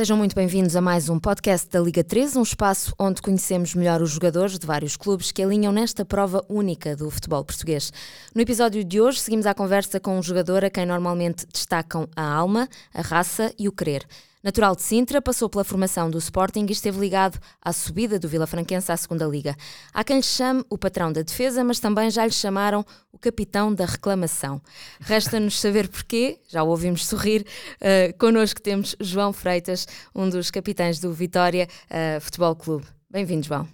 Sejam muito bem-vindos a mais um podcast da Liga 3, um espaço onde conhecemos melhor os jogadores de vários clubes que alinham nesta prova única do futebol português. No episódio de hoje, seguimos a conversa com um jogador a quem normalmente destacam a alma, a raça e o querer. Natural de Sintra, passou pela formação do Sporting e esteve ligado à subida do Vila Franquense à segunda Liga. Há quem lhe chame o patrão da defesa, mas também já lhe chamaram o capitão da reclamação. Resta-nos saber porquê, já o ouvimos sorrir. Uh, connosco temos João Freitas, um dos capitães do Vitória uh, Futebol Clube. Bem-vindo, João.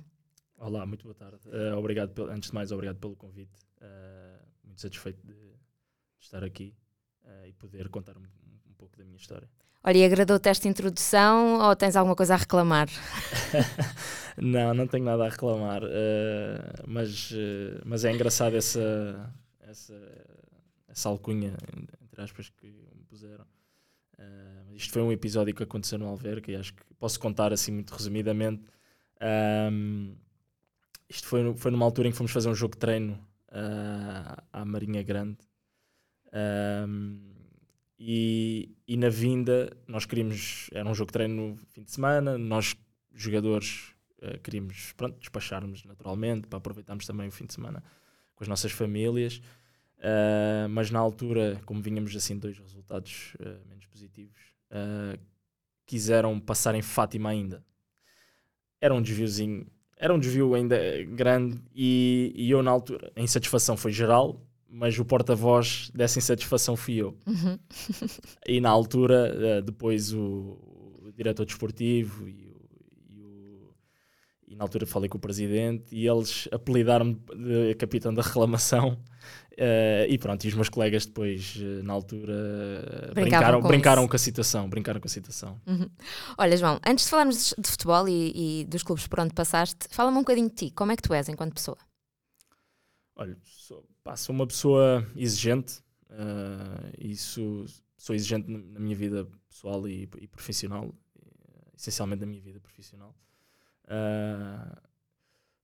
Olá, muito boa tarde. Uh, obrigado, pelo, antes de mais, obrigado pelo convite. Uh, muito satisfeito de estar aqui uh, e poder contar um, um pouco da minha história. Olha, e agradou-te esta introdução ou tens alguma coisa a reclamar? não, não tenho nada a reclamar, uh, mas, uh, mas é engraçado essa, essa, essa alcunha, entre aspas, que me puseram. Uh, isto foi um episódio que aconteceu no Alverca e acho que posso contar assim muito resumidamente. Um, isto foi, foi numa altura em que fomos fazer um jogo de treino à Marinha Grande. Um, e, e na vinda, nós queríamos. Era um jogo de treino no fim de semana, nós, jogadores, uh, queríamos pronto, despacharmos naturalmente para aproveitarmos também o fim de semana com as nossas famílias. Uh, mas na altura, como vínhamos assim dois resultados uh, menos positivos, quiseram passar em Fátima ainda. Era um desviozinho, era um desvio ainda grande e, e eu na altura, a insatisfação foi geral, mas o porta-voz dessa insatisfação fui eu. Uhum. e na altura, eh, depois o, o diretor desportivo e, o, e, o, e, na altura falei com o presidente e eles apelidaram-me de capitão da reclamação. Uh, e pronto, e os meus colegas depois, eh, na altura, brincaram, com, brincaram com a situação. Brincaram com a situação. Uhum. Olha, João, antes de falarmos de futebol e, e dos clubes por onde passaste, fala-me um bocadinho de ti. Como é que tu és enquanto pessoa? Olha, sou Pá, sou uma pessoa exigente, uh, isso, sou exigente na minha vida pessoal e, e profissional, essencialmente na minha vida profissional. Uh,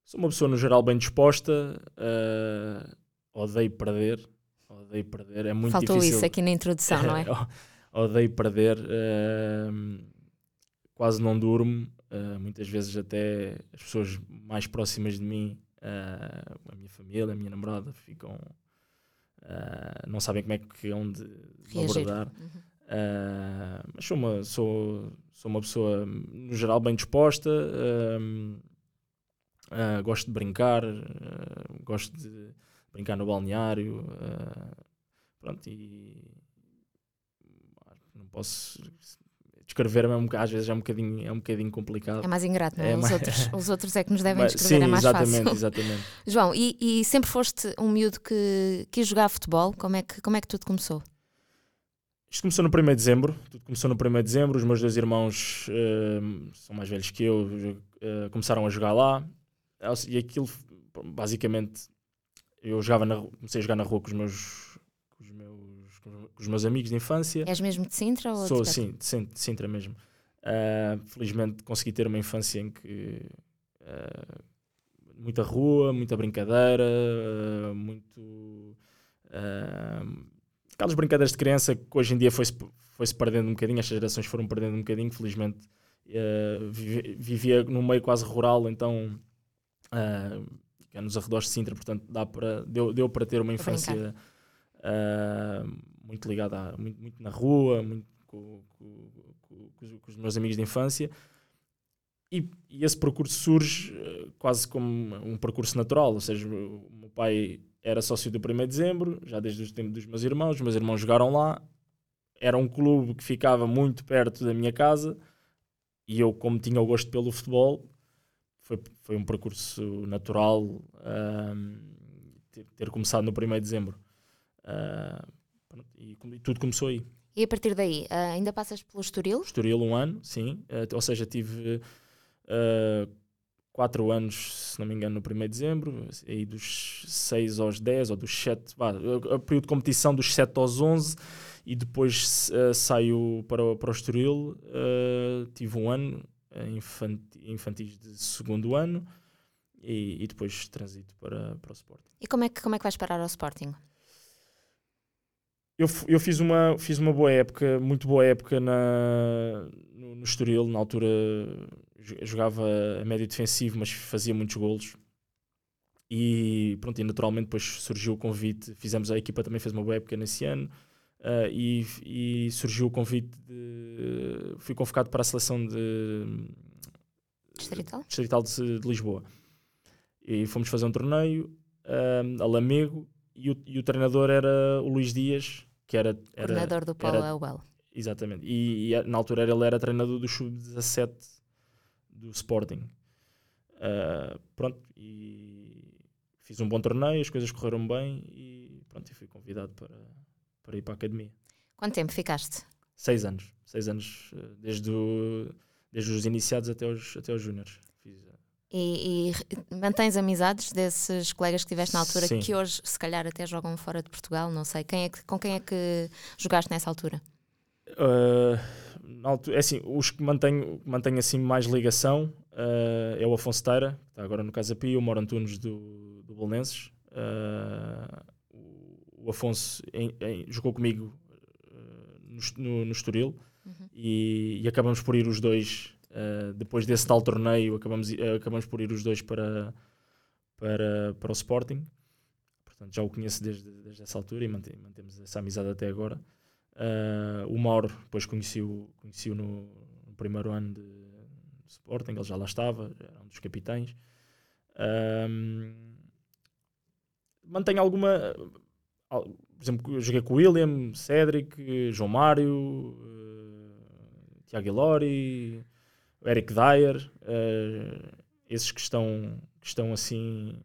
sou uma pessoa no geral bem disposta, uh, odeio perder, odeio perder, é muito Faltou difícil. isso aqui na introdução, não é? odeio perder, uh, quase não durmo, muitas vezes até as pessoas mais próximas de mim Uh, a minha família, a minha namorada ficam. Uh, não sabem como é que onde abordar. Uhum. Uh, mas sou uma, sou, sou uma pessoa, no geral, bem disposta. gosto de brincar, gosto de brincar no balneário. pronto, e não posso descrever é um, às vezes é um bocadinho, é um bocadinho complicado. É mais ingrato, não é? é os, mais... outros, os outros é que nos devem descrever, Sim, é mais exatamente, fácil. exatamente. João, e, e, sempre foste um miúdo que quis jogar futebol? Como é que, como é que tudo começou? Isto começou no 1 de dezembro, tudo começou no 1 de dezembro, os meus dois irmãos uh, são mais velhos que eu, uh, começaram a jogar lá, e aquilo, basicamente, eu jogava na, comecei a jogar na rua com os meus com os meus amigos de infância. És mesmo de Sintra? Ou Sou, de sim, de Sintra mesmo. Uh, felizmente consegui ter uma infância em que uh, muita rua, muita brincadeira, uh, muito. aquelas brincadeiras de criança que hoje em dia foi-se foi -se perdendo um bocadinho, as gerações foram perdendo um bocadinho, felizmente vivia num meio quase rural, então é nos arredores de Sintra, portanto dá para, deu, deu para ter uma infância muito ligado a, muito, muito na rua, muito com, com, com, com, os meus amigos de infância. E, e, esse percurso surge uh, quase como um percurso natural, ou seja, o meu pai era sócio do 1 de dezembro, já desde o tempo dos meus irmãos, os meus irmãos jogaram lá, era um clube que ficava muito perto da minha casa, e eu, como tinha o gosto pelo futebol, foi, foi um percurso natural uh, ter, ter, começado no 1 de dezembro. Uh, e, e, tudo começou aí. E a partir daí, uh, ainda passas pelo Estoril? Estoril um ano, sim. Uh, ou seja, tive uh, quatro anos, se não me engano, no 1 de dezembro, aí dos 6 aos 10, ou dos 7, o período de competição dos 7 aos 11, e depois uh, saio para, para o Estoril, tive um ano, infantis, infantis de segundo ano, e, e, depois transito para, para o Sporting. E como é, que, como é que vais parar ao Sporting? Eu, eu fiz, uma, fiz uma boa época, muito boa época na, no, no Estoril. Na altura jogava a médio defensivo, mas fazia muitos golos. E pronto, e naturalmente depois surgiu o convite. Fizemos a equipa também fez uma boa época nesse ano. Uh, e, e, surgiu o convite de. Fui convocado para a seleção de. Distrital? Distrital de, de Lisboa. E fomos fazer um torneio uh, a Lamego e o, e o, treinador era o Luís Dias, que era. era Coordenador do Paulo Auel. Exatamente. E, e, na altura ele era treinador do Sub-17 do Sporting. Uh, pronto, e fiz um bom torneio, as coisas correram bem e pronto, e fui convidado para, para ir para a academia. Quanto tempo ficaste? Seis anos. Seis anos, desde, o, desde os iniciados até os, até os júniores. E, e, mantens amizades desses colegas que tiveste na altura Sim. que hoje se calhar até jogam fora de Portugal, não sei. Quem é que, com quem é que jogaste nessa altura? Uh, altura, é assim, os que mantenho, mantenho assim mais ligação uh, é o Afonso Teira, que está agora no Casa Pia, o Moro Antunes do, do Bolonenses. Uh, o Afonso em, em, jogou comigo no, no, no Estoril uhum. e, e acabamos por ir os dois Uh, depois desse tal torneio, acabamos, uh, acabamos por ir os dois para, para, para o Sporting. Portanto, já o conheço desde, desde essa altura e mantém, mantemos essa amizade até agora. Uh, o Mauro, depois conheci-o conheci no, no, primeiro ano de, de, Sporting, ele já lá estava, era um dos capitães. mantenho alguma. Por exemplo, joguei com o William, Cédric, João Mário, Tiago Ilori Eric Dyer, uh, esses que estão, que estão assim,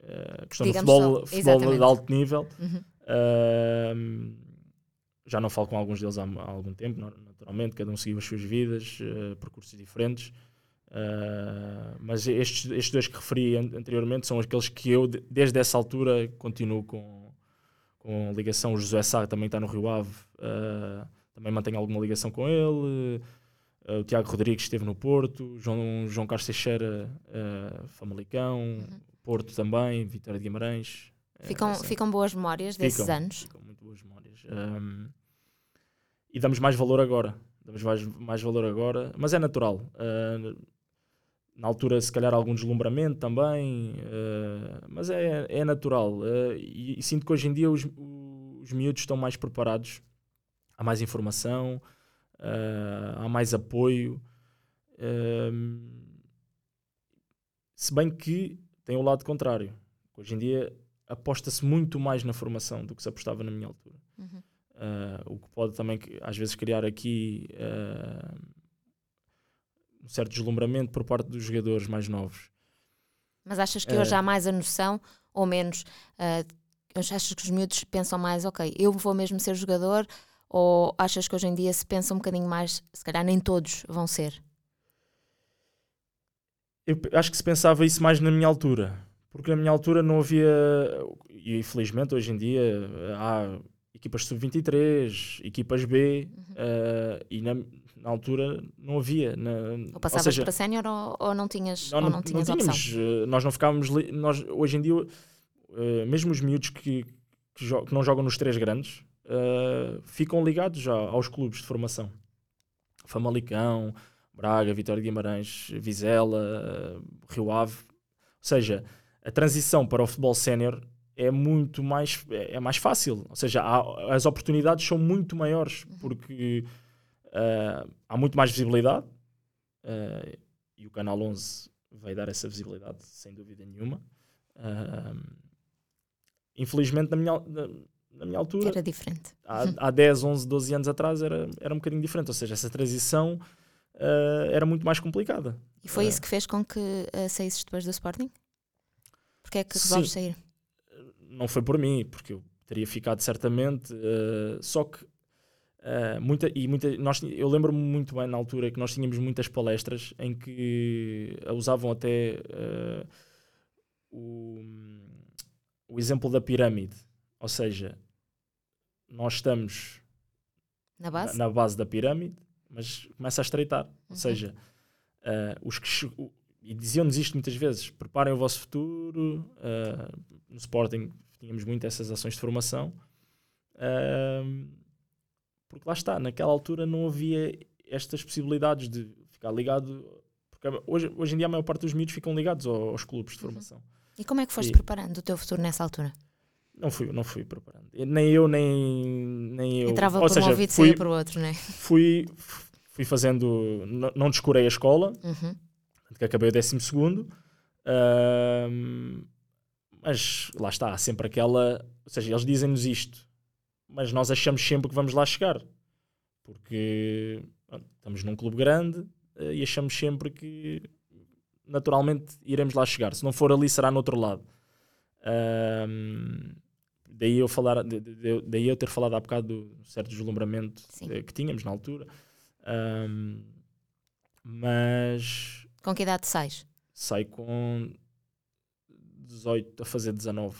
uh, que estão Digamos no futebol, futebol de alto nível. Uhum. Uh, já não falo com alguns deles há, há, algum tempo, naturalmente, cada um seguiu as suas vidas, percursos diferentes. mas estes, estes dois que referi anteriormente são aqueles que eu, desde essa altura, continuo com, com ligação. O José Sá também está no Rio Ave, também mantenho alguma ligação com ele. Uh, o Tiago Rodrigues esteve no Porto, João, João Carlos Teixeira, uh, Famalicão, uhum. Porto também, Vitória de Guimarães. Eh, ficam, assim. ficam boas memórias desses ficam, anos? Ficam muito boas memórias. Um, e damos mais valor agora. Damos mais, mais valor agora, mas é natural. Uh, na altura, se calhar, algum deslumbramento também, uh, mas é, é natural. E, e, sinto que hoje em dia os, os miúdos estão mais preparados, há mais informação, uh, há mais apoio. Uh, se bem que tem o lado contrário. Hoje em dia aposta-se muito mais na formação do que se apostava na minha altura. Uhum. Uh, o que pode também, às vezes, criar aqui uh, um certo deslumbramento por parte dos jogadores mais novos. Mas achas que hoje há mais a noção ou menos? Achas que os miúdos pensam mais, ok, eu vou mesmo ser jogador, ou achas que hoje em dia se pensa um bocadinho mais, se calhar nem todos vão ser? Eu acho que se pensava isso mais na minha altura, porque na minha altura não havia, e infelizmente hoje em dia há equipas sub-23, equipas B, uhum. uh, e na, na, altura não havia. Na, ou passavas ou seja, para sénior ou, ou, não tinhas, não, ou não tinhas não tínhamos, opção? Eh, nós não ficávamos, nós, hoje em dia, uh, mesmo os miúdos que, que, que, não jogam nos três grandes, uh, ficam ligados já aos clubes de formação. Famalicão, Braga, Vitória de Guimarães, Vizela, uh, Rio Ave. Ou seja, a transição para o futebol sénior é muito mais, é, é mais fácil. Ou seja, há, as oportunidades são muito maiores uhum. porque uh, há muito mais visibilidade uh, e o Canal 11 vai dar essa visibilidade, sem dúvida nenhuma. Uh, infelizmente, na minha, na minha altura. Era diferente. Há, há 10, 11, 12 anos atrás era, era um bocadinho diferente. Ou seja, essa transição uh, era muito mais complicada. E foi uh, isso que fez com que uh, saísses depois do Sporting? Porque é que resolves sair? Não foi por mim, porque eu teria ficado certamente. Uh, só que. Muita, e muita, nós, eu lembro-me muito bem na altura que nós tínhamos muitas palestras em que usavam até o, o exemplo da pirâmide. Ou seja, nós estamos na base, na, na base da pirâmide, mas começa a estreitar. Uhum. Ou seja, uh, os que e diziam-nos isto muitas vezes: preparem o vosso futuro. Uh, no Sporting tínhamos muito essas ações de formação. Uh, porque lá está, naquela altura não havia estas possibilidades de ficar ligado. Porque hoje, hoje em dia a maior parte dos miúdos ficam ligados aos, aos clubes de uhum. formação. Uhum. E como é que foste e, preparando o teu futuro nessa altura? Não fui, não fui preparando. Nem eu, nem, nem eu. Entrava Ou por seja, um ouvido e saía por outro, não é? Fui, fui fazendo. Não, não descurei a escola, uhum. que acabei o décimo segundo. Uh, mas lá está, há sempre aquela. Ou seja, eles dizem-nos isto, mas nós achamos sempre que vamos lá chegar. Porque estamos num clube grande uh, e achamos sempre que naturalmente iremos lá chegar. Se não for ali, será no outro lado. Uh, daí eu falar daí eu ter falado há bocado do certo deslumbramento Sim. que tínhamos na altura um, mas com que idade sais? Sai com 18 a fazer 19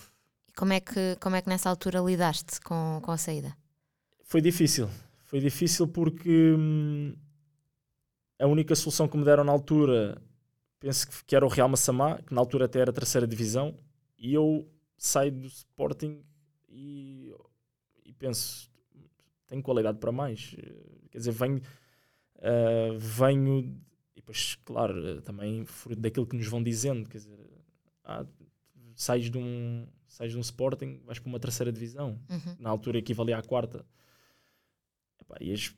e como é que, como é que nessa altura lidaste com, com a saída? Foi difícil foi difícil porque hum, a única solução que me deram na altura penso que, que era o Real Massamá que na altura até era a terceira divisão e eu saio do Sporting e, e penso, tenho qualidade para mais. Quer dizer, venho, uh, venho e depois, claro, também fruto daquilo que nos vão dizendo, quer dizer, ah, sais de um sais de um Sporting, vais para uma terceira divisão, uhum. na altura equivalia à quarta. Epá, as,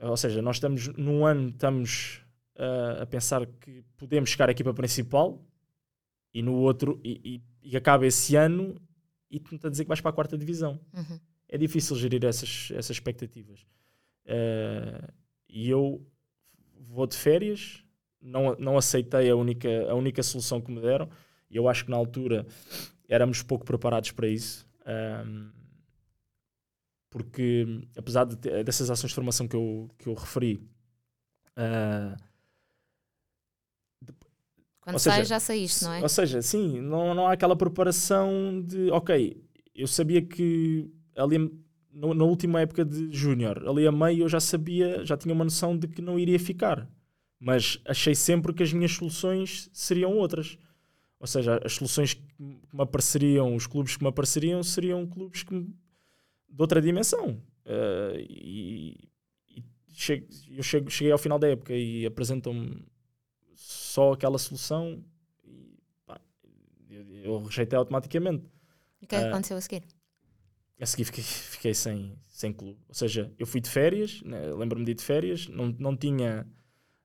ou seja, nós estamos num ano estamos uh, a pensar que podemos chegar à equipa principal e no outro e, e, e acaba esse ano e tu a dizer que vais para a quarta divisão. Uhum. É difícil gerir essas, essas expectativas. Uh, e eu vou de férias, não, não aceitei a única, a única solução que me deram. E eu acho que na altura éramos pouco preparados para isso. Um, porque, apesar de ter, dessas ações de formação que eu, que eu referi, uh, quando sai já saíste, não é? Ou seja, sim, não, não há aquela preparação de, ok, eu sabia que ali no, na última época de Júnior, ali a meio eu já sabia, já tinha uma noção de que não iria ficar. Mas achei sempre que as minhas soluções seriam outras. Ou seja, as soluções que me apareceriam, os clubes que me apareceriam, seriam clubes que me, de outra dimensão. Uh, e, e chego, eu chego, cheguei ao final da época e apresentam-me só aquela solução e pá, eu, eu, rejeitei automaticamente. O que é que uh, aconteceu a seguir? A seguir fiquei, fiquei sem, sem clube. Ou seja, eu fui de férias, né, lembro-me de ir de férias, não, não, tinha,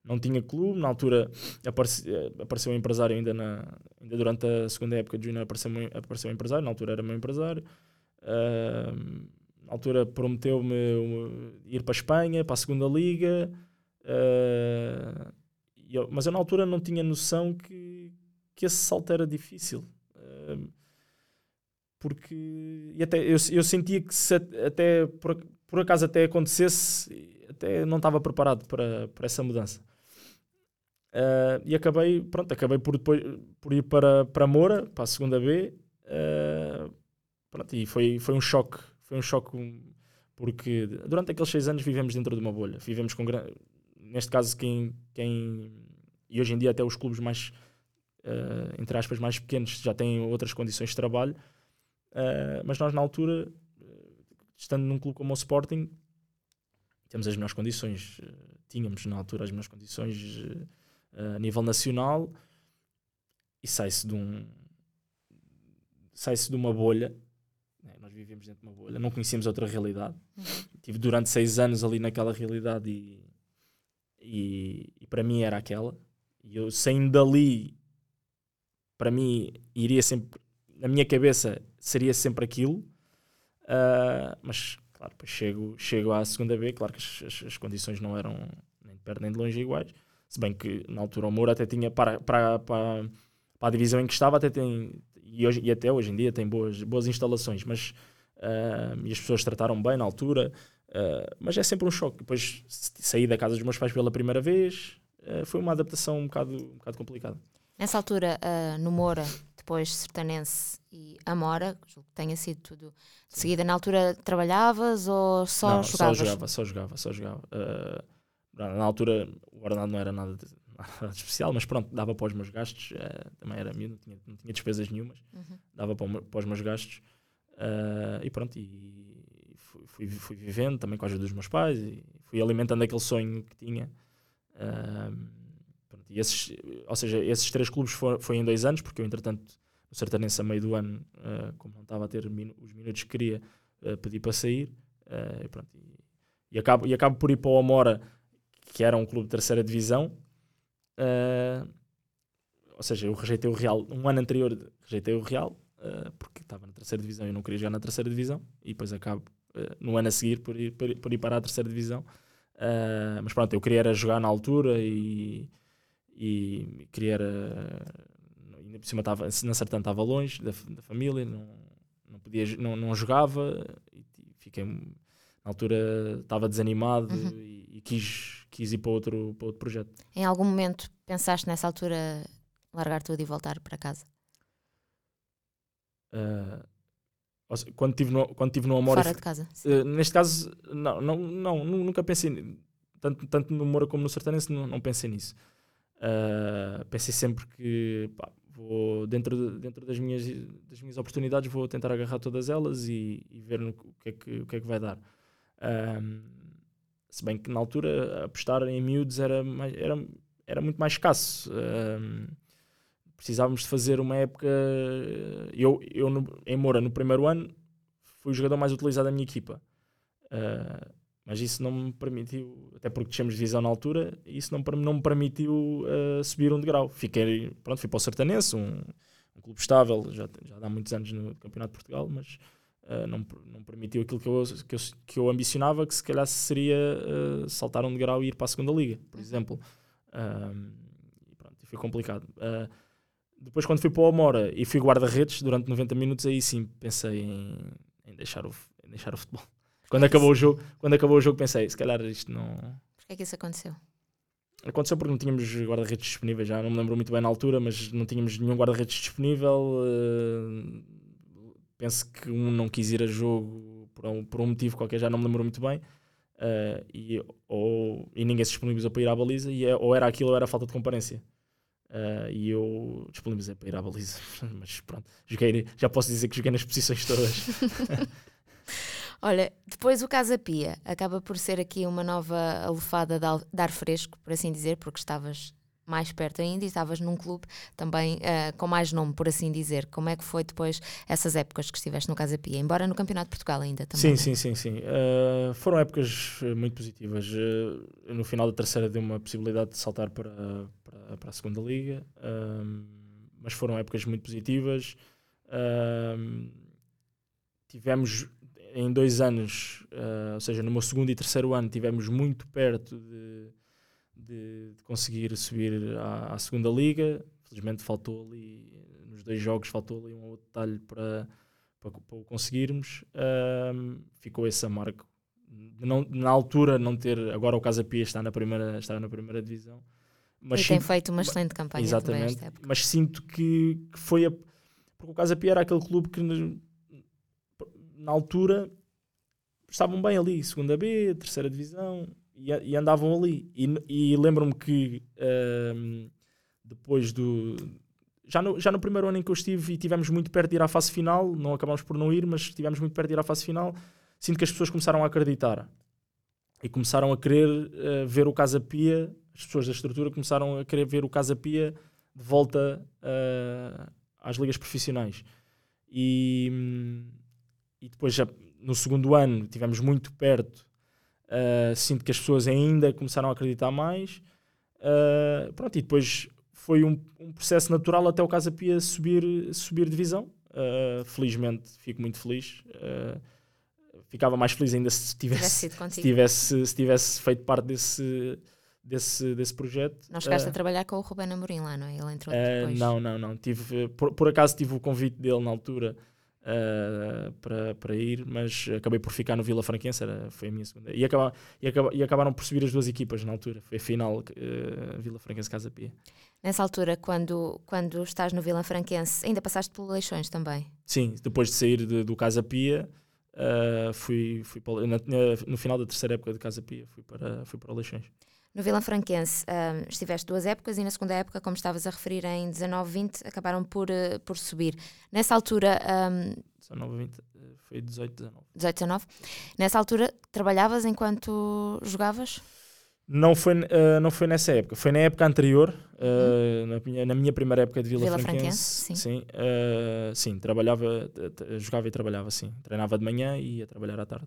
não tinha clube. Na altura apareci, apareceu um empresário ainda, na, ainda durante a segunda época de Júnior apareceu, apareceu um empresário, na altura era meu empresário. Uh, na altura prometeu-me ir para a Espanha, para a segunda liga. Uh, eu, mas eu na altura não tinha noção que, que esse salto era difícil. Uh, porque e até, eu, eu sentia que se até por, por acaso até acontecesse, até não estava preparado para, para essa mudança. Uh, e acabei, pronto, acabei por, depois, por ir para, para Moura, para a segunda B. Uh, pronto, e foi, foi um choque. Foi um choque porque durante aqueles seis anos vivemos dentro de uma bolha. Vivemos com neste caso, quem, quem. E hoje em dia, até os clubes mais. Uh, entre aspas, mais pequenos já têm outras condições de trabalho. Uh, mas nós, na altura, estando num clube como o Sporting, temos as melhores condições. tínhamos, na altura, as melhores condições a nível nacional e sai-se de um. sai-se de uma bolha né, nós vivíamos dentro de uma bolha, não conhecíamos outra realidade. Uhum. Tive durante seis anos ali naquela realidade e e, e para mim era aquela. E eu saindo dali, para mim iria sempre, na minha cabeça seria sempre aquilo. Uh, mas claro, chego, chego à segunda B, claro que as, as, as, condições não eram nem de perto nem de longe iguais. Se bem que na altura o Moura até tinha para, para, para, para a divisão em que estava, até tem, e, hoje, e até hoje em dia tem boas, boas instalações, mas uh, e as pessoas trataram bem na altura. Uh, mas é sempre um choque. Depois saí da casa dos meus pais pela primeira vez, uh, foi uma adaptação um bocado, um bocado complicada. Nessa altura, uh, no Moura, depois Sertanense e Amora, que tenha sido tudo de seguida, na altura trabalhavas ou só não, jogavas? Só jogava, só jogava, só jogava. na altura o ordenado não era nada de, nada de, especial, mas pronto, dava para os meus gastos, também era miúdo, não tinha, não tinha despesas nenhumas, uhum. dava para, para, os meus gastos e pronto, e fui, fui vivendo também com a ajuda dos meus pais e fui alimentando aquele sonho que tinha. Um, e esses, ou seja, esses três clubes foram foi em dois anos, porque eu, entretanto, no Sertanense, a meio do ano, uh, como não estava a ter minu os minutos que queria, uh, pedi para sair. Uh, e, pronto, e, e, acabo, e acabo por ir para o Amora, que era um clube de terceira divisão. ou seja, eu rejeitei o Real, um ano anterior rejeitei o Real, porque estava na terceira divisão e eu não queria jogar na terceira divisão. E depois acabo, no ano a seguir, por ir, por, por ir para a terceira divisão. mas pronto, eu queria era jogar na altura e e queria era, ainda por cima estava, na Sertã estava longe da, da, família, não, não, podia, não, não jogava e, fiquei na altura estava desanimado uhum. e, e, quis, quis ir para outro, para outro projeto. Em algum momento pensaste nessa altura largar tudo e voltar para casa? Uh, quando estive no, quando tive no Amor. Fora de casa. Uh, neste caso, não, não, não, nunca pensei. Tanto, tanto no Moura como no Sertanense, não, não pensei nisso. Uh, pensei sempre que pá, vou dentro, de, dentro das, minhas, das minhas oportunidades vou tentar agarrar todas elas e, e ver no, o, que é que, o que é que vai dar. Um, se bem que na altura apostar em miúdos era, mais, era, era muito mais escasso. Um, precisávamos de fazer uma época. Eu, eu no, em Moura, no primeiro ano, fui o jogador mais utilizado da minha equipa. Uh, mas isso não me permitiu, até porque de divisão na altura, isso não, não me permitiu uh, subir um degrau. Fiquei, pronto, fui para o Sertanense, um, um clube estável, já, já há muitos anos no Campeonato de Portugal, mas uh, não, não permitiu aquilo que eu, que, eu, que eu ambicionava, que se calhar seria uh, saltar um degrau e ir para a segunda liga, por exemplo. e pronto, foi complicado. Depois quando fui para o Amora e fui guarda-redes durante 90 minutos, aí sim pensei em, em deixar, o, em deixar o futebol. Quando acabou, o jogo, quando acabou o jogo pensei, se calhar isto não... Porquê é que isso aconteceu? Aconteceu porque não tínhamos guarda-redes disponíveis, já não me lembro muito bem na altura, mas não tínhamos nenhum guarda-redes disponível. Uh, penso que um não quis ir a jogo por um, por um motivo qualquer, já não me lembro muito bem. Uh, e, ou, e ninguém se disponibilizou para ir à baliza, e é, ou era aquilo ou era falta de comparência. Uh, e eu disponibilizei para ir à baliza, mas pronto, joguei, já posso dizer que joguei nas posições todas. Olha, depois o Casa Pia acaba por ser aqui uma nova alofada de ar fresco, por assim dizer, porque estavas mais perto ainda e estavas num clube também uh, com mais nome, por assim dizer. Como é que foi depois essas épocas que estiveste no Casa Pia? Embora no Campeonato de Portugal ainda também. Sim, é? sim, sim, sim. Uh, foram épocas eh, muito positivas. No final da terceira deu uma possibilidade de saltar para, para, a segunda liga, mas foram épocas muito positivas. tivemos em dois anos, uh, ou seja, no meu segundo e terceiro ano, tivemos muito perto de, de, de conseguir subir à, à, segunda liga. Felizmente faltou ali, nos dois jogos, faltou ali um outro detalhe para, para, o conseguirmos. Uh, ficou esse amargo. Não, na altura, não ter. Agora o Casa Pia está na primeira, está na primeira divisão. Mas e sinto, tem feito uma excelente campanha exatamente, Mas sinto que, que foi a. Porque o Casa Pia era aquele clube que na altura estavam bem ali, segunda B, terceira divisão, e, e andavam ali. E, e lembro-me que um, depois do. Já no, já no primeiro ano em que eu estive e tivemos muito perto de ir à fase final, não acabámos por não ir, mas tivemos muito perto de ir à fase final, sinto que as pessoas começaram a acreditar e começaram a querer uh, ver o Casa Pia, as pessoas da estrutura começaram a querer ver o Casa Pia de volta uh, às ligas profissionais. E, hum, e depois já no segundo ano tivemos muito perto. Uh, sinto que as pessoas ainda começaram a acreditar mais. Pronto, e depois foi um, um, processo natural até o Casa Pia subir, subir divisão. Felizmente fico muito feliz. Ficava mais feliz ainda se tivesse, se tivesse, se tivesse feito parte desse, desse, desse projeto. Não chegaste a trabalhar com o Ruben Amorim lá, não é? Ele entrou depois. Não, não, não. Tive, por, por acaso tive o convite dele na altura uh, para, para ir, mas acabei por ficar no Vila Franquense, era, foi a minha segunda. E, acaba, e, acaba, e acabaram por subir as duas equipas na altura, foi a final uh, Vila Franquense Casa Pia. Nessa altura, quando, quando estás no Vila Franquense, ainda passaste por eleições também? Sim, depois de sair de, do Casa Pia, uh, fui, fui para, na, no final da terceira época de Casa Pia, fui para, fui para eleições. No Vila Franquense um, estiveste duas épocas e na segunda época, como estavas a referir, em 19-20, acabaram por, uh, por subir. Nessa altura, um, 19, 20, foi 18, 19. 18, 19. Nessa altura, trabalhavas enquanto jogavas? Não foi, uh, não foi nessa época, foi na época anterior, uh, na, minha, na, minha, primeira época de Vila, Vila Franquense. Franquense sim, sim, uh, sim trabalhava, jogava e trabalhava, sim. Treinava de manhã e ia trabalhar à tarde.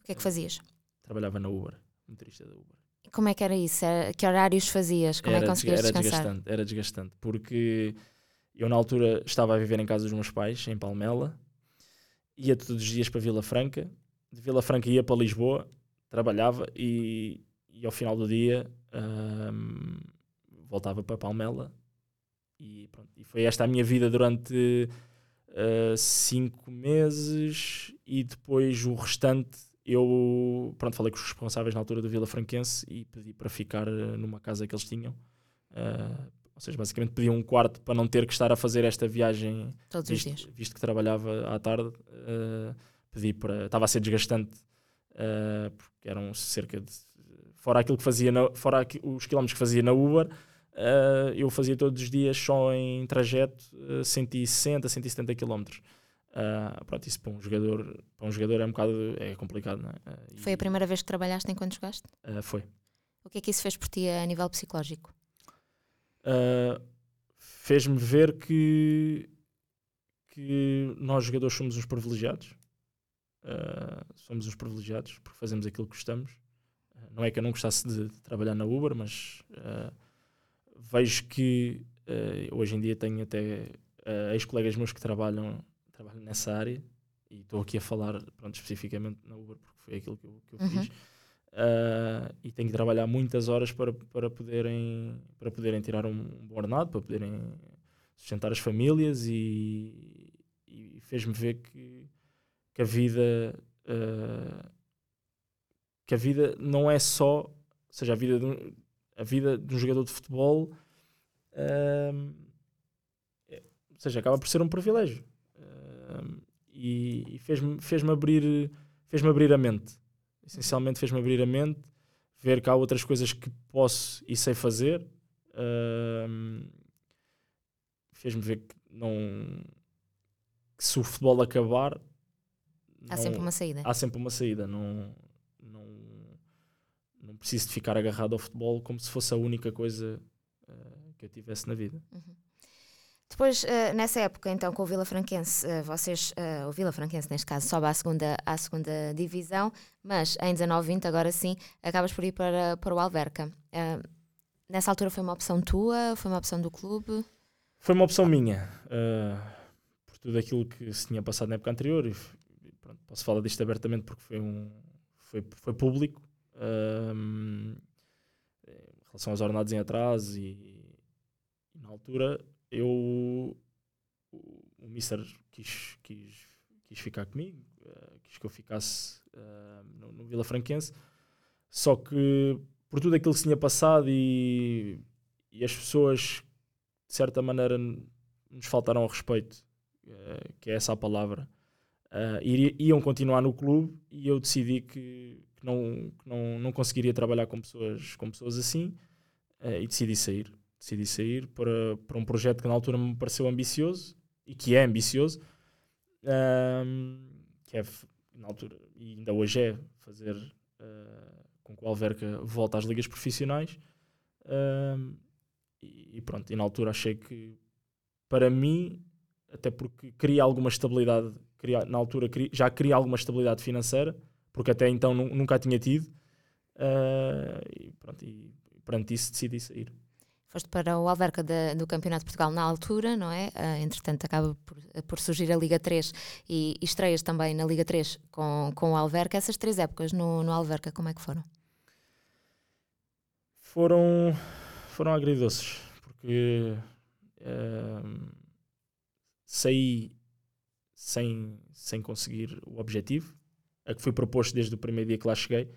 O que é que fazias? Trabalhava na Uber, motorista da Uber. Como é que era isso? Que horários fazias? Como era, é que conseguias era descansar? Desgastante, era desgastante, porque eu na altura estava a viver em casa dos meus pais, em Palmela, ia todos os dias para Vila Franca, de Vila Franca ia para Lisboa, trabalhava e e ao final do dia um, voltava para Palmela e, pronto, e foi esta a minha vida durante uh, cinco meses e depois o restante eu pronto, falei com os responsáveis na altura do Vila Franquense e pedi para ficar ah, numa casa que eles tinham. Uh, ou seja, basicamente pedi um quarto para não ter que estar a fazer esta viagem todos visto, os dias. visto que trabalhava à tarde uh, pedi para, estava a ser desgastante porque eram cerca de fora aquilo que fazia, na, fora os quilómetros que fazia na Uber, uh, eu fazia todos os dias só em trajeto uh, 160, 170 quilómetros. Uh, pronto, isso para um jogador, para um jogador é um bocado é complicado, é? Uh, foi a primeira vez que trabalhaste enquanto jogaste? Uh, foi. O que é que isso fez por ti a nível psicológico? Fez-me ver que, que nós jogadores somos uns privilegiados. somos uns privilegiados porque fazemos aquilo que gostamos não é que eu não gostasse de, de trabalhar na Uber, mas uh, vejo que uh, hoje em dia tenho até uh, ex-colegas meus que trabalham, trabalham nessa área e estou aqui a falar pronto, especificamente na Uber porque foi aquilo que eu, que eu uhum. fiz. Uh, e tenho que trabalhar muitas horas para, para, poderem, para poderem tirar um bom ordenado, para poderem sustentar as famílias e, e fez-me ver que, que a vida uh, que a vida não é só, ou seja, a vida de um, a vida de um jogador de futebol, é, ou seja, acaba por ser um privilégio. E, e fez-me fez abrir, fez abrir a mente. Essencialmente fez-me abrir a mente, ver que há outras coisas que posso e sei fazer. Fez-me ver que não que se o futebol acabar há não, sempre uma saída há sempre uma saída não não preciso de ficar agarrado ao futebol como se fosse a única coisa uh, que eu tivesse na vida. Uhum. Depois, uh, nessa época, então, com o Vila Franquense, uh, vocês, o Vila Franquense, neste caso, sobe à segunda, à segunda divisão, mas em 19-20, agora sim, acabas por ir para, para o Alverca. nessa altura foi uma opção tua? Foi uma opção do clube? Foi uma opção minha. por tudo aquilo que se tinha passado na época anterior, e, pronto, posso falar disto abertamente porque foi, um, foi, foi público um, em relação aos ordenados em atraso e, e, na altura eu o, o Mister quis, quis, quis ficar comigo, uh, quis que eu ficasse uh, no, no, Vila Franquense, só que por tudo aquilo que se tinha passado e, e as pessoas de certa maneira nos faltaram ao respeito, uh, que é essa a palavra, iam continuar no clube e eu decidi que que não, que não, não conseguiria trabalhar com pessoas, com pessoas assim uh, e decidi sair. Decidi sair para, para um projeto que na altura me pareceu ambicioso e que é ambicioso, que é na altura e ainda hoje é fazer uh, com que o Alverca volte às ligas profissionais. e, e pronto, e na altura achei que para mim, até porque queria alguma estabilidade, queria, na altura já queria alguma estabilidade financeira porque até então nunca a tinha tido. Uh, e, pronto, e perante isso decidi sair. Foste para o Alverca de, do Campeonato de Portugal na altura, não é? Uh, entretanto, acaba por, por, surgir a Liga 3 e, e estreias também na Liga 3 com, com o Alverca. Essas três épocas no, no Alverca, como é que foram? Foram, foram agridoces, porque uh, saí sem, sem conseguir o objetivo a que foi proposto desde o primeiro dia que lá cheguei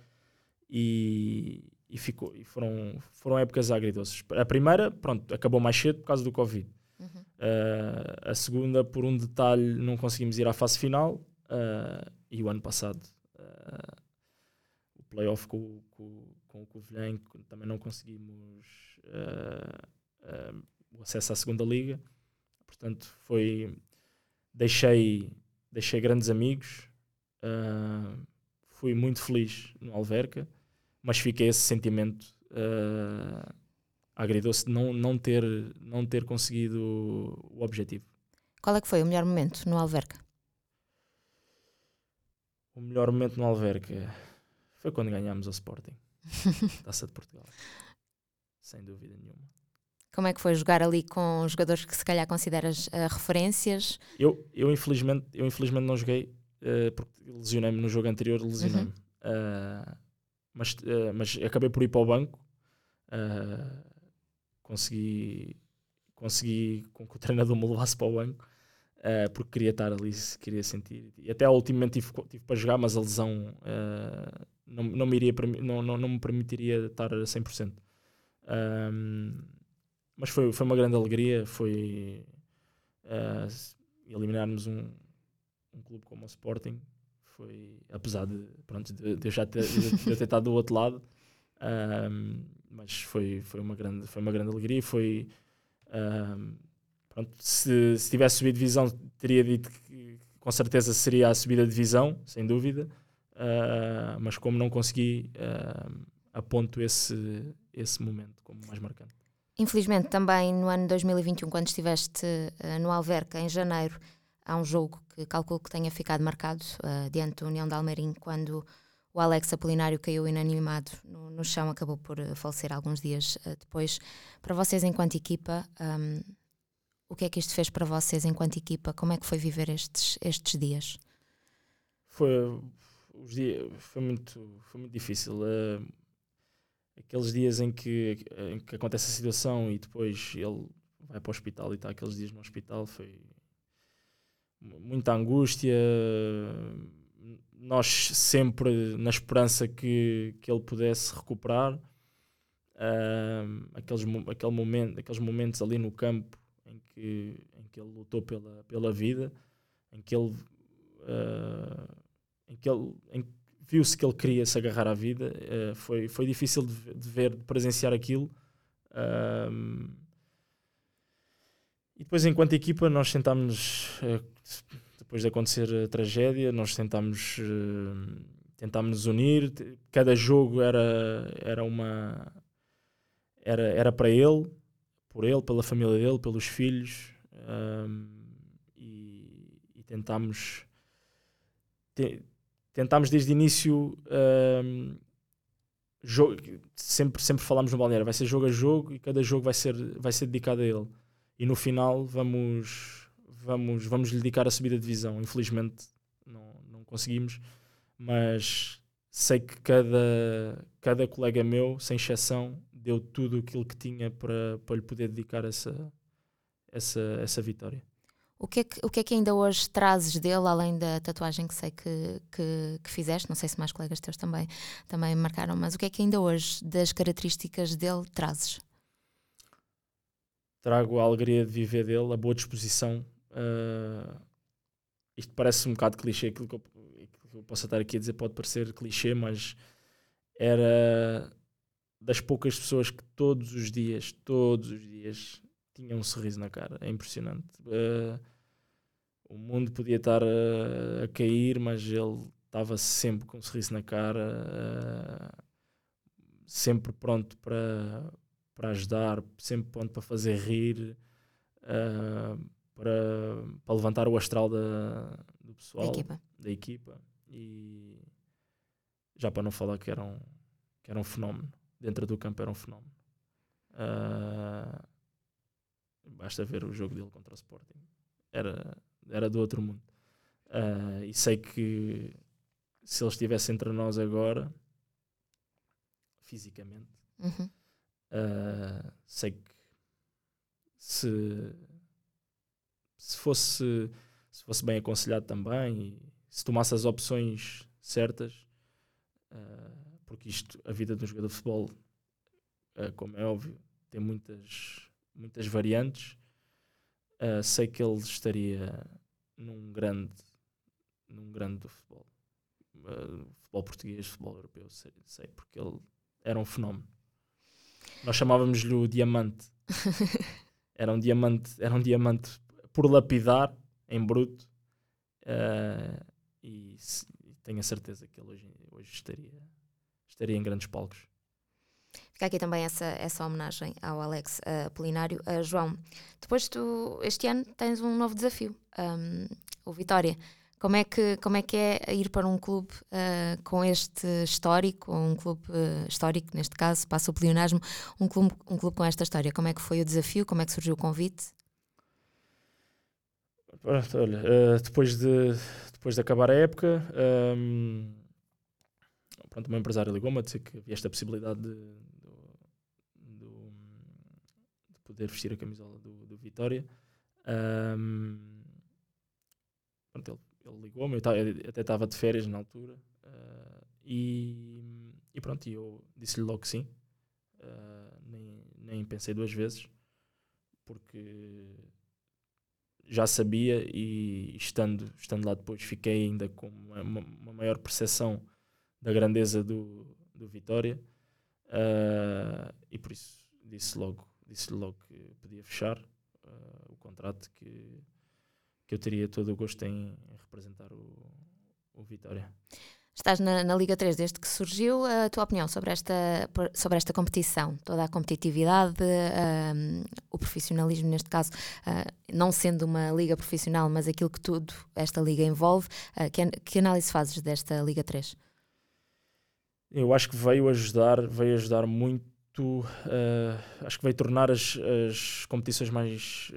e, e, ficou, e foram, foram épocas agridoces. A primeira, pronto, acabou mais cedo por causa do Covid. Uhum. Uh, a segunda, por um detalhe, não conseguimos ir à fase final uh, e o ano passado uh, o playoff com, com, com o Covilhã também não conseguimos o acesso à segunda liga. Portanto, foi deixei deixei grandes amigos, uh, fui muito feliz no Alverca, mas fiquei esse sentimento uh, agridoce de não, não, ter, não ter conseguido o objetivo. Qual é que foi o melhor momento no Alverca? O melhor momento no Alverca foi quando ganhámos o Sporting, Taça de Portugal. Sem dúvida nenhuma. Como é que foi jogar ali com jogadores que se calhar consideras uh, referências? Eu, eu, infelizmente, eu infelizmente não joguei uh, porque lesionei-me no jogo anterior, lesionei-me. Uhum. Uh, mas, mas acabei por ir para o banco. consegui, consegui com que o treinador me levasse para o banco uh, porque queria estar ali, queria sentir. E até ao último momento tive, tive para jogar, mas a lesão uh, não, não, me iria, não, não, não me permitiria estar a 100%. Um, mas foi, foi uma grande alegria, foi uh, eliminarmos um, um clube como o Sporting, foi, apesar de, pronto, de, de eu já ter, de eu ter estado do outro lado, um, mas foi, foi, uma grande, foi uma grande alegria, foi um, Pronto, se, se tivesse subido divisão, teria dito que com certeza seria a subida de divisão, sem dúvida. Uh, mas como não consegui, uh, aponto esse, esse momento como mais marcante. Infelizmente, também no ano 2021, quando estiveste uh, no Alverca, em janeiro, há um jogo que calculo que tenha ficado marcado uh, diante do União de Almeirim, quando o Alex Apolinário caiu inanimado no, no chão, acabou por falecer alguns dias depois. Para vocês, enquanto equipa, um, o que é que isto fez para vocês enquanto equipa? Como é que foi viver estes, estes dias? Foi, os dias, foi, muito, foi muito difícil. Uh, aqueles dias em que, em que acontece a situação e depois ele vai para o hospital e está aqueles dias no hospital foi muita angústia. Nós sempre na esperança que, que ele pudesse recuperar. Uh, aqueles, aquele momento, aqueles momentos ali no campo em que, em que ele lutou pela, pela vida, em que ele, uh, em que ele viu-se que ele queria se agarrar à vida. Uh, foi, foi difícil de, de, ver, de presenciar aquilo. E depois, enquanto equipa, nós tentámos, depois de acontecer a tragédia, nós tentámos, tentámos nos unir. Cada jogo era, era uma. Era, era para ele, por ele, pela família dele, pelos filhos um, e, e tentámos te, tentámos desde o início um, jogo, sempre, sempre falámos no balneário, vai ser jogo a jogo e cada jogo vai ser, vai ser dedicado a ele e no final vamos vamos, vamos lhe dedicar a subida de divisão infelizmente não, não conseguimos mas sei que cada, cada colega meu, sem exceção, deu tudo aquilo que tinha para, para lhe poder dedicar essa, essa, essa vitória. O que, é que, o que é que ainda hoje trazes dele, além da tatuagem que sei que, que, que, fizeste? Não sei se mais colegas teus também, também marcaram, mas o que é que ainda hoje, das características dele, trazes? Trago a alegria de viver dele, a boa disposição. Uh, isto parece um bocado clichê, aquilo que eu, aquilo que eu posso estar aqui a dizer pode parecer clichê, mas era das poucas pessoas que todos os dias, todos os dias, tinham um sorriso na cara. É impressionante. Uh, o mundo podia estar a, a cair, mas ele estava sempre com um sorriso na cara, uh, sempre pronto para, para ajudar, sempre pronto para fazer rir, uh, para, para levantar o astral da, do pessoal, da equipa. da equipa. E já para não falar que era um, que era um fenómeno dentro do campo era um fenómeno. Uh, basta ver o jogo dele contra o Sporting. Era, era do outro mundo. Uh, e sei que se ele estivesse entre nós agora, fisicamente, uhum. uh, sei que se, se, fosse, se fosse bem aconselhado também e se tomasse as opções certas, uh, porque isto, a vida de um jogador de futebol, uh, como é óbvio, tem muitas, muitas variantes. Uh, sei que ele estaria num grande, num grande do futebol. Futebol português, futebol europeu, sei, sei, porque ele era um fenómeno. Nós chamávamos-lhe o diamante. era um diamante, era um diamante por lapidar em bruto. Uh, e, se, tenho a certeza que ele hoje, hoje estaria, estaria em grandes palcos. Fica aqui também essa, essa homenagem ao Alex uh, Polinário. Uh, João, depois tu, este ano, tens um novo desafio, um, o Vitória. Como é, que, como é que é ir para um clube uh, com este histórico, um clube uh, histórico, neste caso, passa o pleonasmo, um clube, um clube com esta história? Como é que foi o desafio? Como é que surgiu o convite? Olha, uh, depois, de, depois de acabar a época, um, pronto, o meu empresário ligou-me a dizer que havia esta possibilidade de, de, de poder vestir a camisola do, do Vitória. Um, pronto, ele ele ligou-me, eu até estava de férias na altura, uh, e, e, pronto, eu disse-lhe logo que sim, uh, nem, nem pensei duas vezes, porque já sabia e estando, estando lá depois fiquei ainda com uma, uma maior percepção da grandeza do, do Vitória uh, e por isso disse logo, disse logo que podia fechar uh, o contrato que que eu teria todo o gosto em, em representar o, o Vitória. Estás na, na, Liga 3 desde que surgiu. A tua opinião sobre esta, sobre esta competição, toda a competitividade, um, o profissionalismo, neste caso, uh, não sendo uma liga profissional, mas aquilo que tudo esta liga envolve, uh, que, que, análise fazes desta Liga 3? Eu acho que veio ajudar, veio ajudar muito. Uh, acho que veio tornar as, as competições mais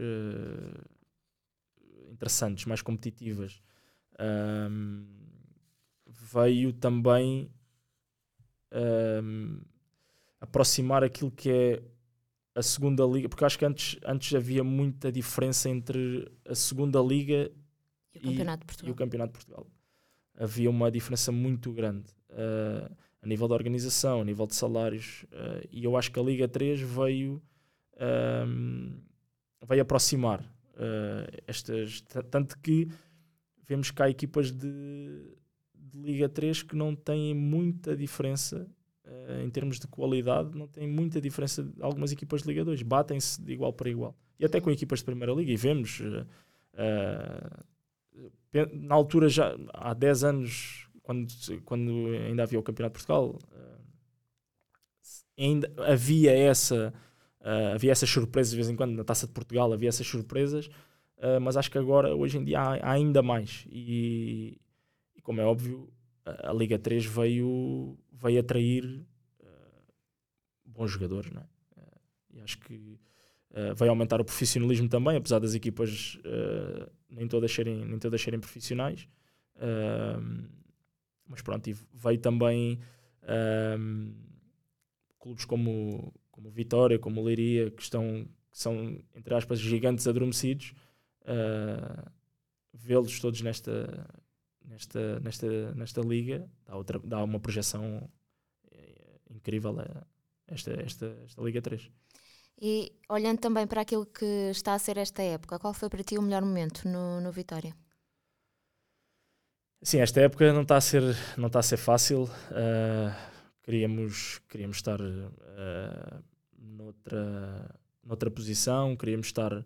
interessantes, mais competitivas. Um, veio também um, aproximar aquilo que é a segunda liga, porque acho que antes, antes havia muita diferença entre a segunda liga e o, Campeonato, de e o Campeonato de Portugal. Havia uma diferença muito grande uh, a nível da organização, a nível de salários, uh, e eu acho que a Liga 3 veio, um, veio aproximar uh, estas. Tanto que vemos que há equipas de, Liga 3 que não têm muita diferença uh, em termos de qualidade, não têm muita diferença de algumas equipas de Liga 2, batem-se de igual para igual. E até com equipas de Primeira Liga, e vemos. Uh, na altura, já há 10 anos, quando, quando ainda havia o Campeonato de Portugal, ainda havia essa Uh, havia essas surpresas de vez em quando na Taça de Portugal, havia essas surpresas, uh, mas acho que agora, hoje em dia, há, há ainda mais. E, como é óbvio, a, Liga 3 veio, veio atrair uh, bons jogadores, não é? e acho que vai aumentar o profissionalismo também, apesar das equipas nem, todas serem, nem todas serem profissionais. mas pronto, e veio também clubes como como Vitória, como Leiria, que estão que são, entre aspas, gigantes adormecidos, uh, vê-los todos nesta, nesta, nesta, nesta liga dá, outra, dá uma projeção eh, incrível a esta, esta, esta Liga 3. E olhando também para aquilo que está a ser esta época, qual foi para ti o melhor momento no, no Vitória? Sim, esta época não está a ser, não está a ser fácil. Uh, queríamos, queríamos estar uh, noutra, noutra posição, queríamos estar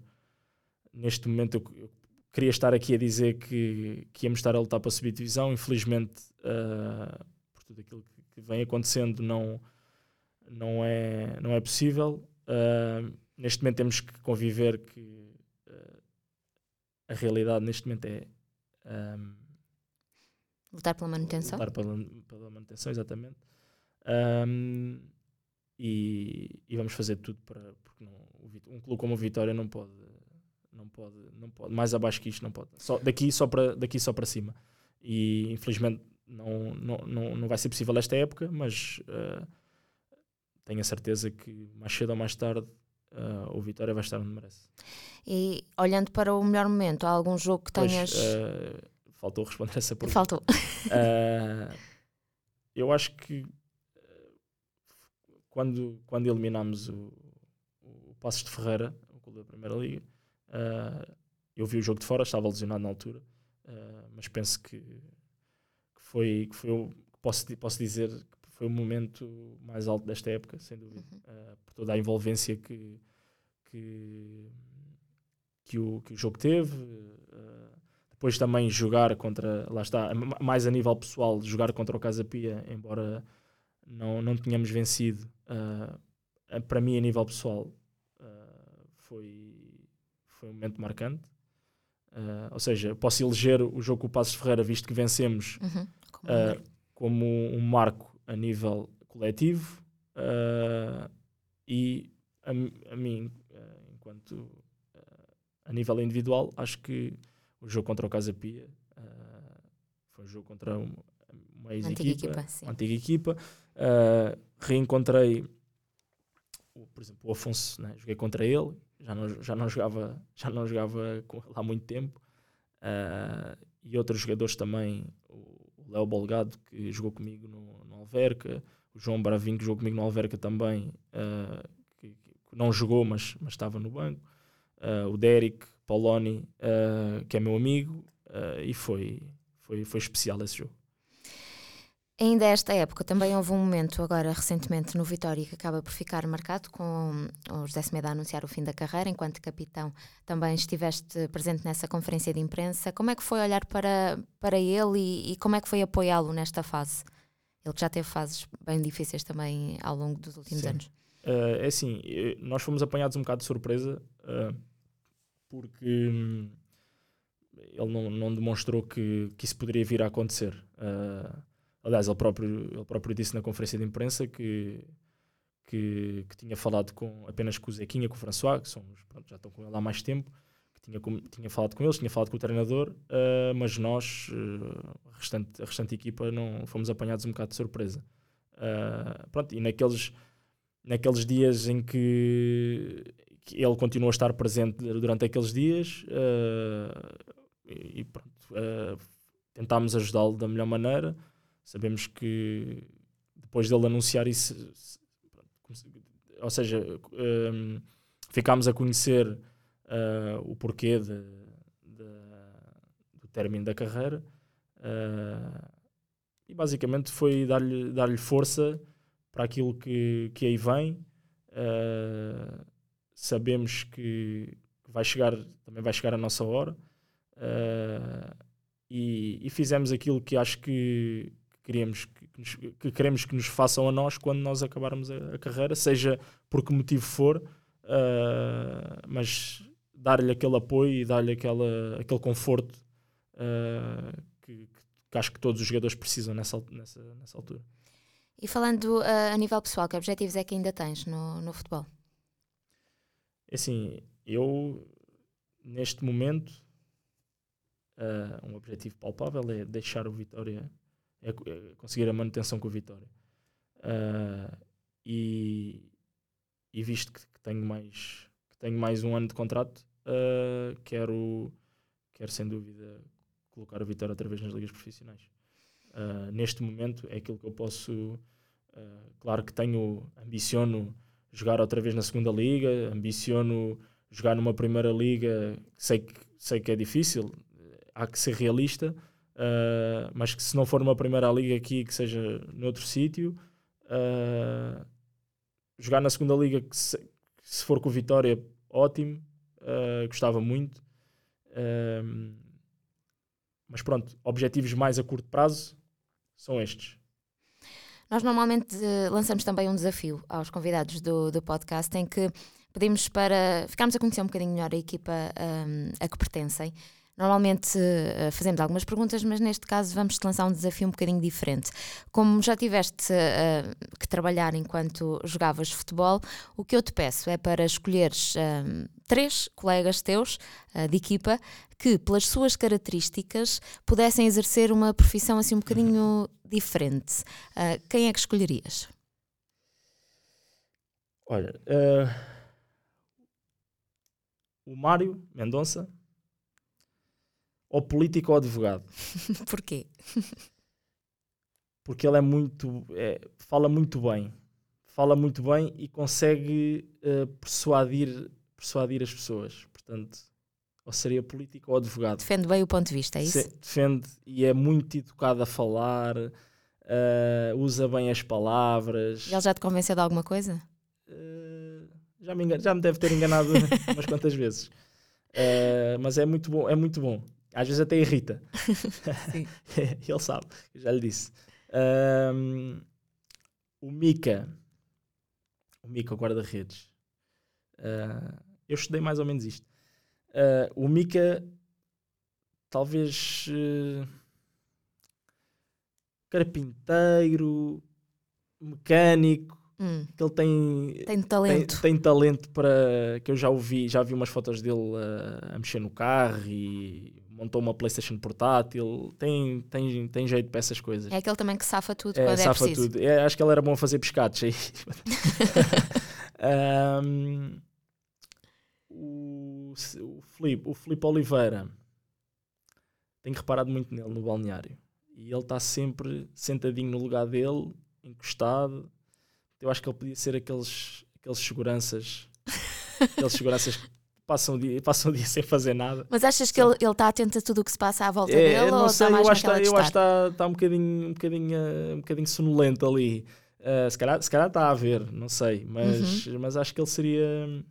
neste momento eu, eu, queria estar aqui a dizer que, que íamos estar a lutar para subir divisão, infelizmente uh, por tudo aquilo que, vem acontecendo não, não, é, não é possível. Uh, neste momento temos que conviver que a realidade neste momento é um, lutar pela manutenção. Lutar pela, pela manutenção, exatamente. Um, e, e, vamos fazer tudo para porque não, um clube como o Vitória não pode não pode não pode mais abaixo que isto não pode. Só daqui só para daqui só para cima. E infelizmente não não, não, não vai ser possível esta época mas uh, tenho a certeza que mais cedo ou mais tarde uh, o Vitória vai estar onde merece. E olhando para o melhor momento há algum jogo que tenhas pois, uh, faltou responder essa pergunta. Faltou. Eu acho que quando, quando eliminámos o, o Passos de Ferreira, o clube da Primeira Liga, uh, eu vi o jogo de fora, estava lesionado na altura, uh, mas penso que, que, foi, que foi o, posso, posso dizer que foi o momento mais alto desta época, sem dúvida, uh, por toda a envolvência que, que, que, o, que o jogo teve, depois também jogar contra, lá está, mais a nível pessoal, jogar contra o Casa Pia, embora não, não tenhamos vencido, para mim a nível pessoal foi, foi um momento marcante. Uh, ou seja, posso eleger o jogo com o Passos Ferreira, visto que vencemos, uhum, como, uh, como, um marco a nível coletivo uh, e a, a mim, enquanto a nível individual, acho que o jogo contra o Casa Pia foi um jogo contra uma, uma ex-equipa, uma antiga equipa. reencontrei, por exemplo, o Afonso, né? joguei contra ele já não, já não jogava já não jogava com ele há muito tempo. Uh, e outros jogadores também o Léo Bolgado que jogou comigo no, no Alverca o João Bravinho que jogou comigo no Alverca também uh, que, que, não jogou mas, mas estava no banco. Uh, o Derek Poloni que é meu amigo e foi, foi, foi especial esse jogo Ainda esta época também houve um momento agora recentemente no Vitória que acaba por ficar marcado com o José Semedo a anunciar o fim da carreira, enquanto capitão também estiveste presente nessa conferência de imprensa. Como é que foi olhar para, para ele e, e como é que foi apoiá-lo nesta fase? Ele que já teve fases bem difíceis também ao longo dos últimos Sim. anos. Uh, é assim, eh, nós fomos apanhados um bocado de surpresa uh, porque hum, ele não, não demonstrou que, que isso poderia vir a acontecer. Uh, Aliás, ele próprio, ele próprio disse na conferência de imprensa que, que, que tinha falado com, apenas com o Zequinha, com o François, que são, pronto, já estão com ele há mais tempo, que tinha, com, tinha falado com eles, tinha falado com o treinador, uh, mas nós, uh, a, restante, a restante equipa, não fomos apanhados um bocado de surpresa. Uh, pronto, e naqueles, naqueles dias em que, que, ele continuou a estar presente durante aqueles dias, e, pronto, tentámos ajudá-lo da melhor maneira. Sabemos que depois dele anunciar isso, ou seja, um, ficámos a conhecer uh, o porquê de, de, do término da carreira uh, e basicamente foi dar-lhe dar força para aquilo que, que aí vem. Uh, sabemos que vai chegar, também vai chegar a nossa hora. E, e, fizemos aquilo que acho que, queremos que, que, queremos que nos façam a nós quando nós acabarmos a, a carreira, seja por que motivo for, uh, mas dar-lhe aquele apoio e dar-lhe aquele conforto uh, que, que, acho que todos os jogadores precisam nessa, nessa, nessa altura. E falando uh, a nível pessoal, que objetivos é que ainda tens no, no futebol? É assim, eu neste momento um objetivo palpável é deixar o Vitória é, é conseguir a manutenção com a vitória. Uh, e, e, visto que, que, tenho mais, que tenho mais um ano de contrato, uh, quero, quero sem dúvida colocar a vitória outra vez nas ligas profissionais. Uh, neste momento é aquilo que eu posso. claro que tenho, ambiciono jogar outra vez na segunda liga, ambiciono jogar numa primeira liga, sei que, sei que é difícil, há que ser realista, Uh, mas que se não for uma primeira liga aqui, que seja noutro sítio. Uh, jogar na segunda liga, que se, que se, for com o Vitória, ótimo. Uh, gostava muito. mas pronto, objetivos mais a curto prazo são estes. Nós normalmente lançamos também um desafio aos convidados do, do podcast em que pedimos para ficarmos a conhecer um bocadinho melhor a equipa um, a que pertencem. Normalmente uh, fazemos algumas perguntas, mas neste caso vamos te lançar um desafio um bocadinho diferente. Como já tiveste uh, que trabalhar enquanto jogavas futebol, o que eu te peço é para escolheres uh, três colegas teus de equipa que, pelas suas características, pudessem exercer uma profissão assim um bocadinho diferente. quem é que escolherias? Olha, o Mário Mendonça ou político ou advogado. Porquê? Porque ele é muito. É, fala muito bem. Fala muito bem e consegue uh, persuadir, persuadir as pessoas. Portanto, ou seria político ou advogado. Defende bem o ponto de vista, é isso? Se, defende e é muito educado a falar, uh, usa bem as palavras. Ele já te convenceu de alguma coisa? Uh, já, me já me deve ter enganado umas quantas vezes. Uh, mas é muito bom, é muito bom às vezes até irrita. Ele sabe, eu já lhe disse. Um, o Mika, o Mika, o guarda-redes. Uh, eu estudei mais ou menos isto. Uh, o Mika, talvez. Uh, carpinteiro, mecânico, hum. que ele tem tem talento. Tem, tem, talento para que eu já ouvi, já vi umas fotos dele a mexer no carro e montou uma PlayStation portátil, tem, tem, tem jeito para essas coisas. É aquele também que safa tudo é, quando é safa preciso. tudo. É, acho que ele era bom a fazer pescados aí. um, o, o Filipe, o Filipe Oliveira, tenho reparado muito nele no balneário. E ele está sempre sentadinho no lugar dele, encostado. Eu acho que ele podia ser aqueles, aqueles seguranças, aqueles seguranças que passam o, dia, passam o dia sem fazer nada. Mas achas que ele está atento a tudo o que se passa à volta é, dele? Não ou sei, está mais eu acho, tá, eu acho que está, está um, bocadinho, um, bocadinho, um bocadinho sonolento ali. Uh, se, calhar, se calhar está a ver, não sei, mas, uhum. mas acho que ele seria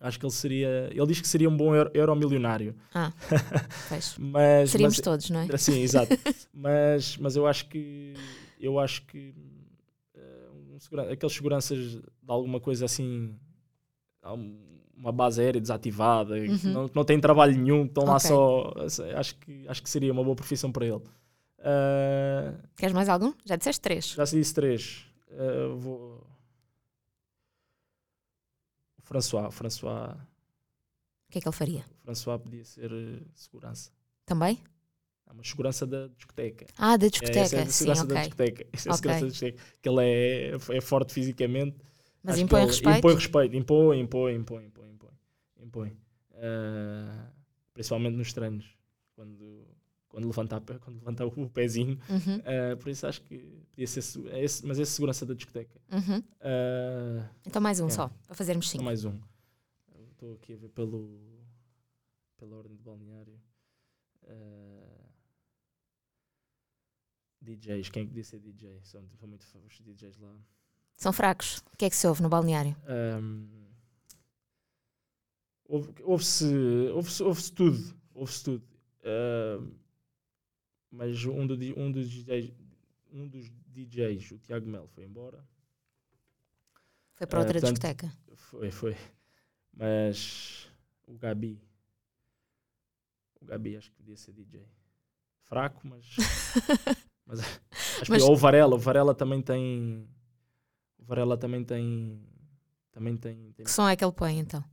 Acho que ele seria. Ele diz que seria um bom euro, euromilionário. Ah, mas, Seríamos mas, todos, não é? Sim, exato. mas, mas eu acho que. Eu acho que. Uh, um aqueles seguranças de alguma coisa assim. Uma base aérea desativada, uhum. que, não, não tem trabalho nenhum, estão okay. lá só. Acho que, acho que seria uma boa profissão para ele. Uh, Queres mais algum? Já disseste três. Já se disse três. Uh, vou François. François. O que é que ele faria? O François podia ser uh, segurança. Também? É uma segurança da discoteca. Ah, da discoteca. É, essa é a segurança Sim, da okay. discoteca. Essa é a okay. segurança da discoteca. Que ele é, é forte fisicamente. Mas impõe respeito? Impõe respeito. Impõe, impõe, impõe, impõe. impõe. impõe. Uh, principalmente nos treinos. Quando quando levantar, quando levantar o pezinho. Uhum. Uh, por isso acho que podia ser. É esse, mas é segurança da discoteca. Uhum. Uh, então mais um é. só, para fazermos cinco. Então mais um. Estou aqui a ver pelo, pela ordem de balneário. DJs, quem é podia ser DJ? São, são muito os DJs lá. São fracos. O que é que se ouve no balneário? Um, ouve-se ouve ouve tudo. Ouve-se tudo. Uh, mas um, do, um, dos DJs, um dos DJs, o Tiago Mel, foi embora. Foi para outra uh, portanto, discoteca? Foi, foi. Mas o Gabi, o Gabi acho que podia ser DJ. Fraco, mas. mas acho mas... que ou o Varela, o Varela também tem. Varela também tem. Também tem. tem... Que som é que ele põe então?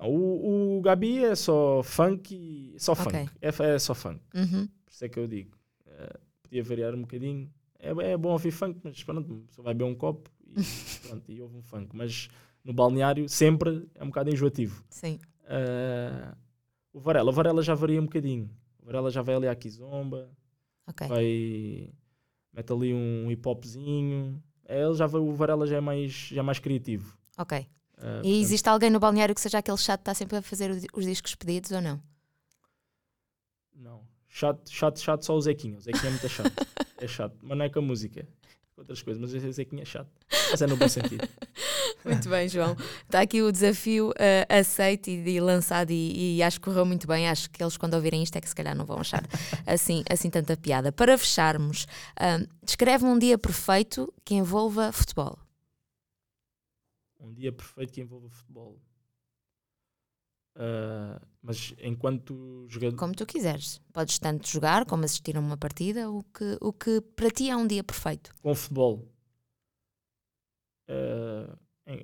O, o Gabi é só funk, só okay. funk. É, é só funk. Uhum. Por isso é que eu digo. Uh, podia variar um bocadinho. É, é bom ouvir funk, mas pronto, só vai beber um copo e pronto, e ouve um funk. Mas no balneário sempre é um bocado enjoativo. Sim. Uh, o Varela, o Varela já varia um bocadinho. O Varela já vai ali à Kizomba. Okay. Vai. Mete ali um hip hopzinho. É, ele já o Varela já é mais, já é mais criativo. Ok. Uh, e existe alguém no balneário que seja aquele chato que está sempre a fazer os discos pedidos ou não? Não. Chato, chato, chato só o Zequinha. O Zequinha é muito chato. é chato. Mas não é com a música. Outras coisas. Mas o Zequinha é chato. Mas é no bom sentido. Muito bem, João. Está aqui o desafio uh, aceito e, e lançado e, e, acho que correu muito bem. Acho que eles, quando ouvirem isto, é que se calhar não vão achar assim, assim tanta piada. Para fecharmos, uh, descreve um dia perfeito que envolva futebol um dia perfeito que envolva futebol. Uh, mas enquanto jogador. Como tu quiseres. Podes tanto jogar como assistir a uma partida, o que, o que para ti é um dia perfeito. Com futebol. Uh,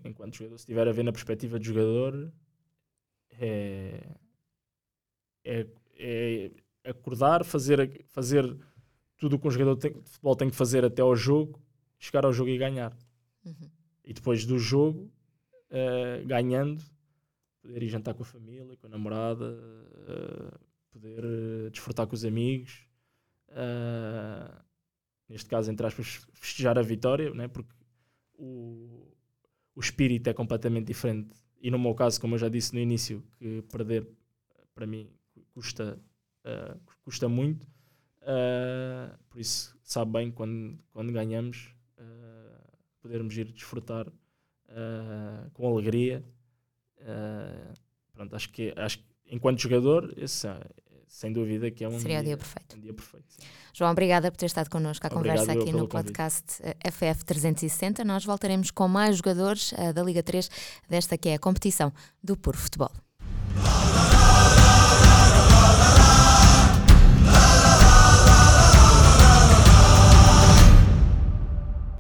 enquanto jogador, se estiver a ver na perspectiva de jogador, é, é, é acordar, fazer, fazer tudo o que um jogador tem, de futebol tem que fazer até ao jogo, chegar ao jogo e ganhar. Uhum e depois do jogo, uh, ganhando, poder ir jantar com a família, com a namorada, uh, poder uh, desfrutar com os amigos. neste caso, entre aspas, festejar a vitória, né? porque o, o espírito é completamente diferente. E no meu caso, como eu já disse no início, que perder para mim custa, custa muito. por isso, sabe bem quando, quando ganhamos podermos ir desfrutar uh, com alegria. Uh, pronto, acho que, acho que enquanto jogador, esse, sem dúvida que é um Seria dia, dia perfeito. Um dia perfeito. João, obrigada por ter estado connosco à Obrigado conversa aqui no podcast eh, FF 360. Nós voltaremos com mais jogadores eh, da Liga 3 desta que é a competição do Puro Futebol.